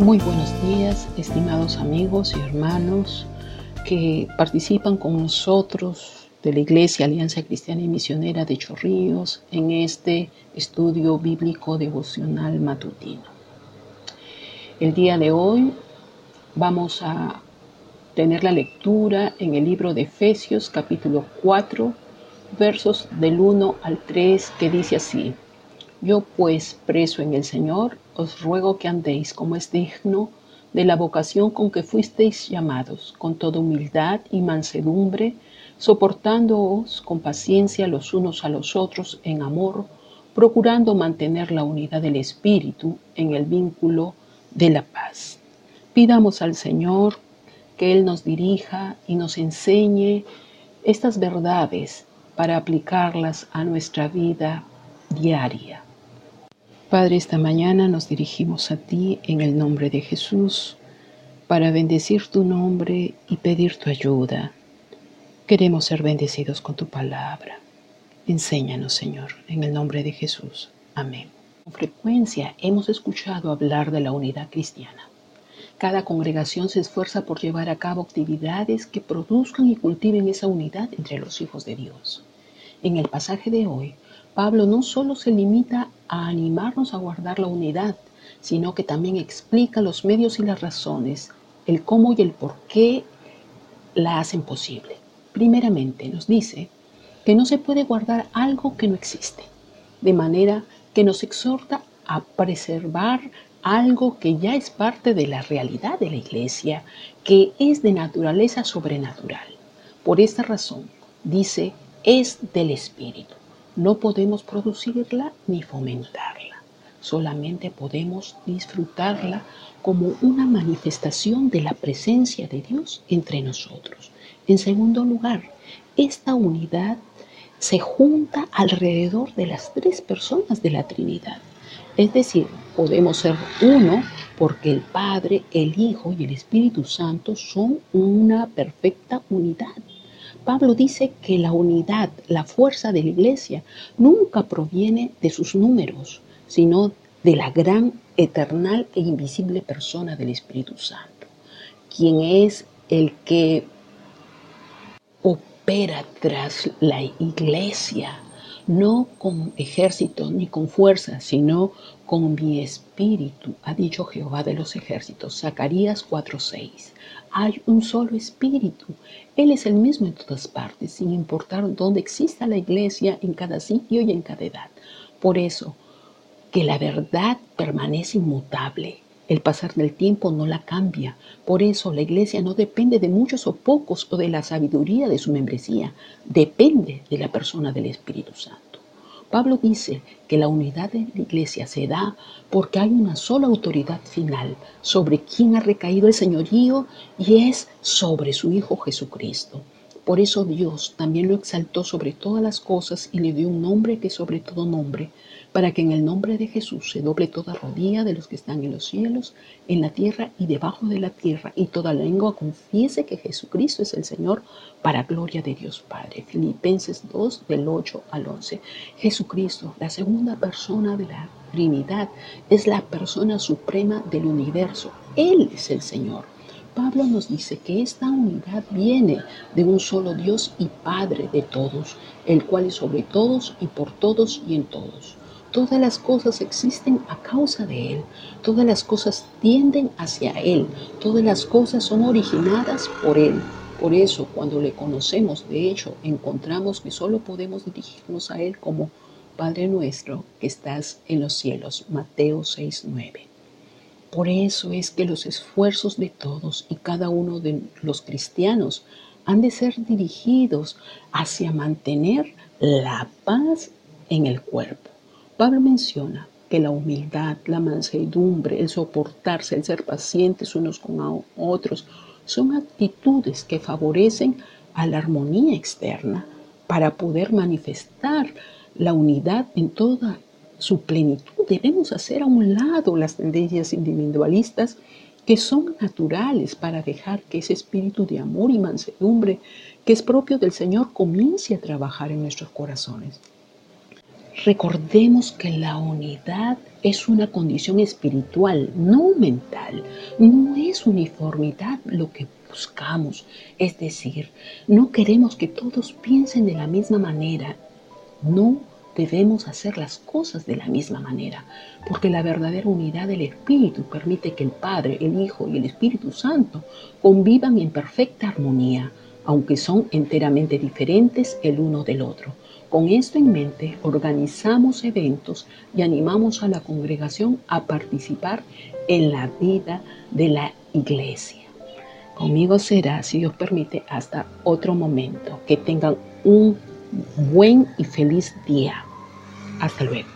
Muy buenos días, estimados amigos y hermanos que participan con nosotros de la Iglesia Alianza Cristiana y Misionera de Chorrillos en este estudio bíblico devocional matutino. El día de hoy vamos a tener la lectura en el libro de Efesios capítulo 4 versos del 1 al 3 que dice así. Yo pues, preso en el Señor, os ruego que andéis como es digno de la vocación con que fuisteis llamados, con toda humildad y mansedumbre, soportándoos con paciencia los unos a los otros en amor, procurando mantener la unidad del Espíritu en el vínculo de la paz. Pidamos al Señor que Él nos dirija y nos enseñe estas verdades para aplicarlas a nuestra vida diaria. Padre, esta mañana nos dirigimos a ti en el nombre de Jesús para bendecir tu nombre y pedir tu ayuda. Queremos ser bendecidos con tu palabra. Enséñanos, Señor, en el nombre de Jesús. Amén. Con frecuencia hemos escuchado hablar de la unidad cristiana. Cada congregación se esfuerza por llevar a cabo actividades que produzcan y cultiven esa unidad entre los hijos de Dios. En el pasaje de hoy, Pablo no solo se limita a animarnos a guardar la unidad, sino que también explica los medios y las razones, el cómo y el por qué la hacen posible. Primeramente nos dice que no se puede guardar algo que no existe, de manera que nos exhorta a preservar algo que ya es parte de la realidad de la iglesia, que es de naturaleza sobrenatural. Por esta razón, dice, es del Espíritu. No podemos producirla ni fomentarla, solamente podemos disfrutarla como una manifestación de la presencia de Dios entre nosotros. En segundo lugar, esta unidad se junta alrededor de las tres personas de la Trinidad. Es decir, podemos ser uno porque el Padre, el Hijo y el Espíritu Santo son una perfecta unidad. Pablo dice que la unidad, la fuerza de la iglesia, nunca proviene de sus números, sino de la gran, eternal e invisible persona del Espíritu Santo, quien es el que opera tras la iglesia, no con ejército ni con fuerza, sino con mi espíritu, ha dicho Jehová de los ejércitos. Zacarías 4:6. Hay un solo espíritu. Él es el mismo en todas partes, sin importar dónde exista la iglesia, en cada sitio y en cada edad. Por eso, que la verdad permanece inmutable. El pasar del tiempo no la cambia. Por eso la iglesia no depende de muchos o pocos o de la sabiduría de su membresía. Depende de la persona del Espíritu Santo. Pablo dice que la unidad de la iglesia se da porque hay una sola autoridad final sobre quien ha recaído el señorío y es sobre su Hijo Jesucristo. Por eso Dios también lo exaltó sobre todas las cosas y le dio un nombre que sobre todo nombre, para que en el nombre de Jesús se doble toda rodilla de los que están en los cielos, en la tierra y debajo de la tierra, y toda lengua confiese que Jesucristo es el Señor, para gloria de Dios Padre. Filipenses 2, del 8 al 11. Jesucristo, la segunda persona de la Trinidad, es la persona suprema del universo. Él es el Señor. Pablo nos dice que esta unidad viene de un solo Dios y Padre de todos, el cual es sobre todos y por todos y en todos. Todas las cosas existen a causa de Él. Todas las cosas tienden hacia Él. Todas las cosas son originadas por Él. Por eso, cuando le conocemos, de hecho, encontramos que solo podemos dirigirnos a Él como Padre nuestro que estás en los cielos. Mateo 6:9. Por eso es que los esfuerzos de todos y cada uno de los cristianos han de ser dirigidos hacia mantener la paz en el cuerpo. Pablo menciona que la humildad, la mansedumbre, el soportarse, el ser pacientes unos con otros, son actitudes que favorecen a la armonía externa para poder manifestar la unidad en toda su plenitud. Debemos hacer a un lado las tendencias individualistas que son naturales para dejar que ese espíritu de amor y mansedumbre que es propio del Señor comience a trabajar en nuestros corazones. Recordemos que la unidad es una condición espiritual, no mental. No es uniformidad lo que buscamos. Es decir, no queremos que todos piensen de la misma manera. No debemos hacer las cosas de la misma manera, porque la verdadera unidad del Espíritu permite que el Padre, el Hijo y el Espíritu Santo convivan en perfecta armonía, aunque son enteramente diferentes el uno del otro. Con esto en mente, organizamos eventos y animamos a la congregación a participar en la vida de la iglesia. Conmigo será, si Dios permite, hasta otro momento. Que tengan un buen y feliz día. Hasta luego.